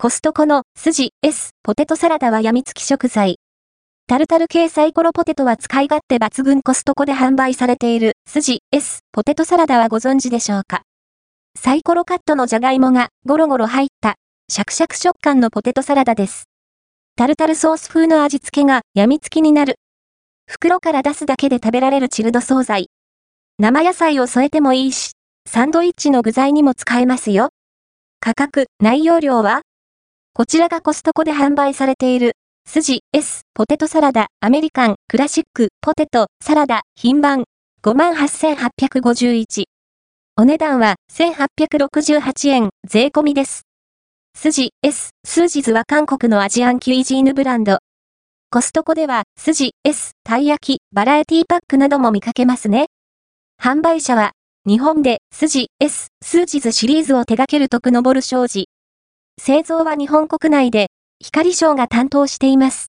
コストコの筋 S ポテトサラダは病みつき食材。タルタル系サイコロポテトは使い勝手抜群コストコで販売されている筋 S ポテトサラダはご存知でしょうか？サイコロカットのじゃがいもがゴロゴロ入ったシャクシャク食感のポテトサラダです。タルタルソース風の味付けが病みつきになる。袋から出すだけで食べられるチルド惣菜。生野菜を添えてもいいし、サンドイッチの具材にも使えますよ。価格、内容量はこちらがコストコで販売されている、筋 S ポテトサラダアメリカンクラシックポテトサラダ品番58,851。お値段は1868円税込みです。筋 S スージズは韓国のアジアンキュイジーヌブランド。コストコでは筋 S たい焼きバラエティパックなども見かけますね。販売者は日本で、筋 S、スージズシリーズを手掛ける徳昇商事。製造は日本国内で、光賞が担当しています。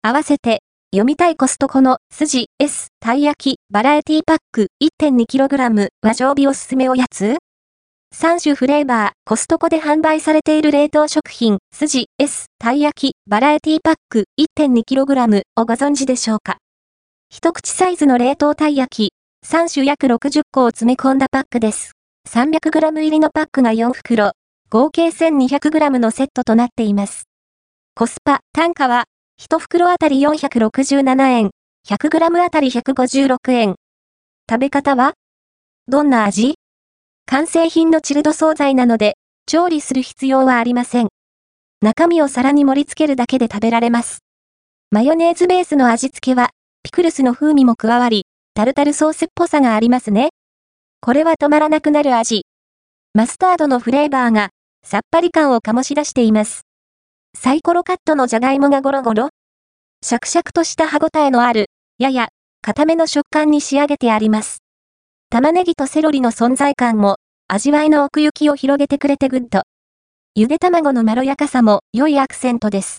合わせて、読みたいコストコの筋 S、たい焼き、バラエティパック 1.2kg は常備おすすめおやつ3種フレーバー、コストコで販売されている冷凍食品、筋 S、たい焼き、バラエティパック 1.2kg をご存知でしょうか一口サイズの冷凍たい焼き、3種約60個を詰め込んだパックです。300g 入りのパックが4袋、合計 1200g のセットとなっています。コスパ、単価は、1袋あたり467円、100g あたり156円。食べ方はどんな味？完成品のチルド惣菜なので、調理する必要はありません。中身を皿に盛り付けるだけで食べられます。マヨネーズベースの味付けは、ピクルスの風味も加わり、タルタルソースっぽさがありますね。これは止まらなくなる味。マスタードのフレーバーが、さっぱり感を醸し出しています。サイコロカットのじゃがいもがゴロゴロシャクシャクとした歯ごたえのある、やや、固めの食感に仕上げてあります。玉ねぎとセロリの存在感も、味わいの奥行きを広げてくれてグッド。ゆで卵のまろやかさも良いアクセントです。